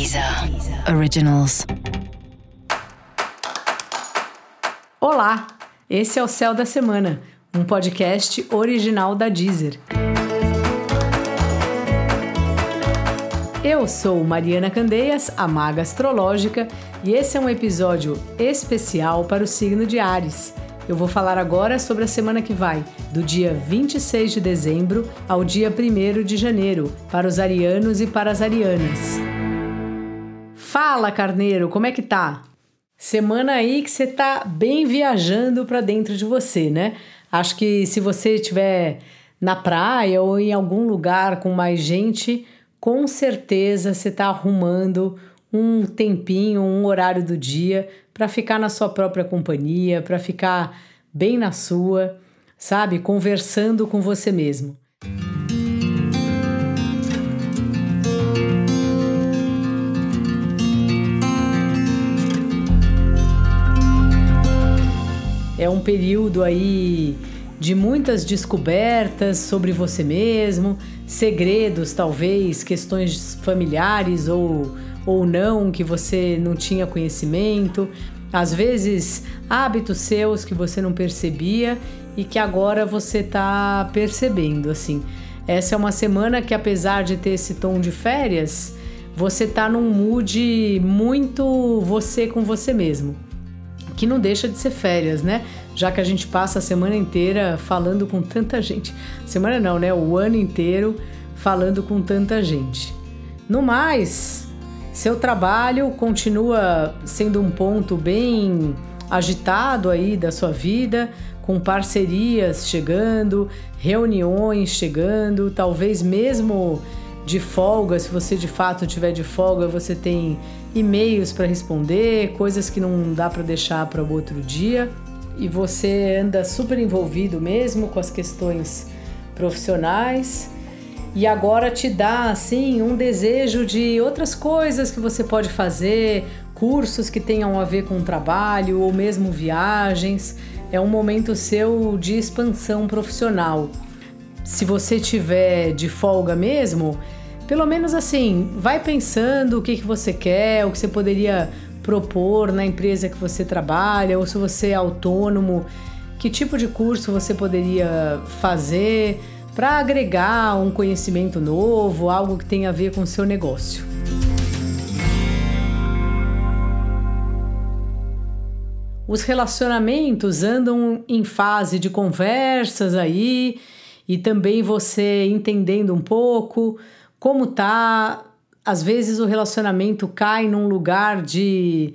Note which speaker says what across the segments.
Speaker 1: Deezer Originals.
Speaker 2: Olá, esse é o Céu da Semana, um podcast original da Deezer. Eu sou Mariana Candeias, a maga astrológica, e esse é um episódio especial para o signo de Ares. Eu vou falar agora sobre a semana que vai, do dia 26 de dezembro ao dia 1 de janeiro, para os arianos e para as arianas. Fala, carneiro, como é que tá? Semana aí que você tá bem viajando para dentro de você, né? Acho que se você estiver na praia ou em algum lugar com mais gente, com certeza você está arrumando um tempinho, um horário do dia para ficar na sua própria companhia, para ficar bem na sua, sabe? Conversando com você mesmo. É um período aí de muitas descobertas sobre você mesmo, segredos, talvez, questões familiares ou, ou não que você não tinha conhecimento, às vezes hábitos seus que você não percebia e que agora você está percebendo, assim. Essa é uma semana que apesar de ter esse tom de férias, você tá num mood muito você com você mesmo que não deixa de ser férias, né? Já que a gente passa a semana inteira falando com tanta gente. Semana não, né? O ano inteiro falando com tanta gente. No mais, seu trabalho continua sendo um ponto bem agitado aí da sua vida, com parcerias chegando, reuniões chegando, talvez mesmo de folga, se você de fato tiver de folga, você tem e-mails para responder, coisas que não dá para deixar para outro dia. E você anda super envolvido mesmo com as questões profissionais. E agora te dá assim um desejo de outras coisas que você pode fazer, cursos que tenham a ver com o trabalho ou mesmo viagens. É um momento seu de expansão profissional. Se você tiver de folga mesmo, pelo menos assim, vai pensando o que, que você quer, o que você poderia propor na empresa que você trabalha, ou se você é autônomo, que tipo de curso você poderia fazer para agregar um conhecimento novo, algo que tenha a ver com o seu negócio. Os relacionamentos andam em fase de conversas aí e também você entendendo um pouco como tá. Às vezes o relacionamento cai num lugar de.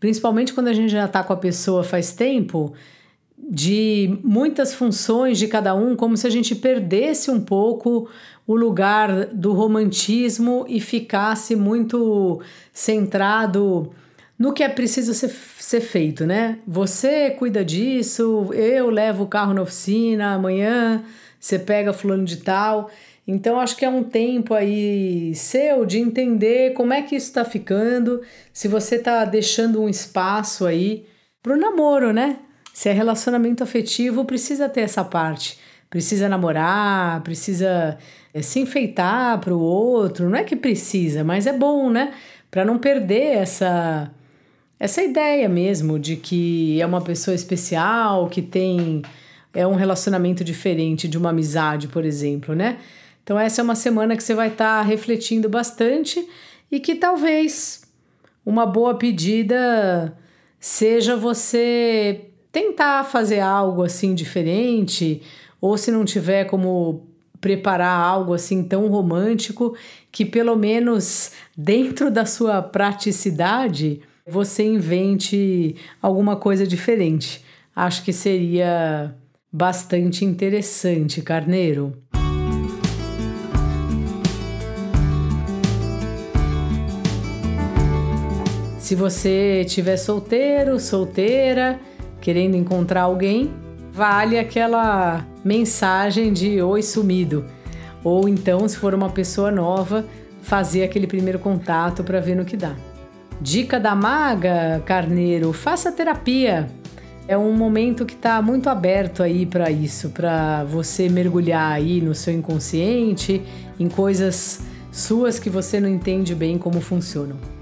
Speaker 2: Principalmente quando a gente já tá com a pessoa faz tempo, de muitas funções de cada um, como se a gente perdesse um pouco o lugar do romantismo e ficasse muito centrado no que é preciso ser, ser feito, né? Você cuida disso, eu levo o carro na oficina, amanhã você pega fulano de tal. Então acho que é um tempo aí seu de entender como é que isso está ficando, se você está deixando um espaço aí para o namoro, né? Se é relacionamento afetivo, precisa ter essa parte. Precisa namorar, precisa é, se enfeitar para o outro. Não é que precisa, mas é bom, né? Para não perder essa essa ideia mesmo de que é uma pessoa especial, que tem é um relacionamento diferente de uma amizade, por exemplo, né? Então, essa é uma semana que você vai estar tá refletindo bastante e que talvez uma boa pedida seja você tentar fazer algo assim diferente, ou se não tiver como preparar algo assim tão romântico, que pelo menos dentro da sua praticidade você invente alguma coisa diferente. Acho que seria bastante interessante, Carneiro. Se você estiver solteiro, solteira, querendo encontrar alguém, vale aquela mensagem de oi sumido. Ou então, se for uma pessoa nova, fazer aquele primeiro contato para ver no que dá. Dica da maga, carneiro, faça terapia. É um momento que está muito aberto aí para isso, para você mergulhar aí no seu inconsciente, em coisas suas que você não entende bem como funcionam.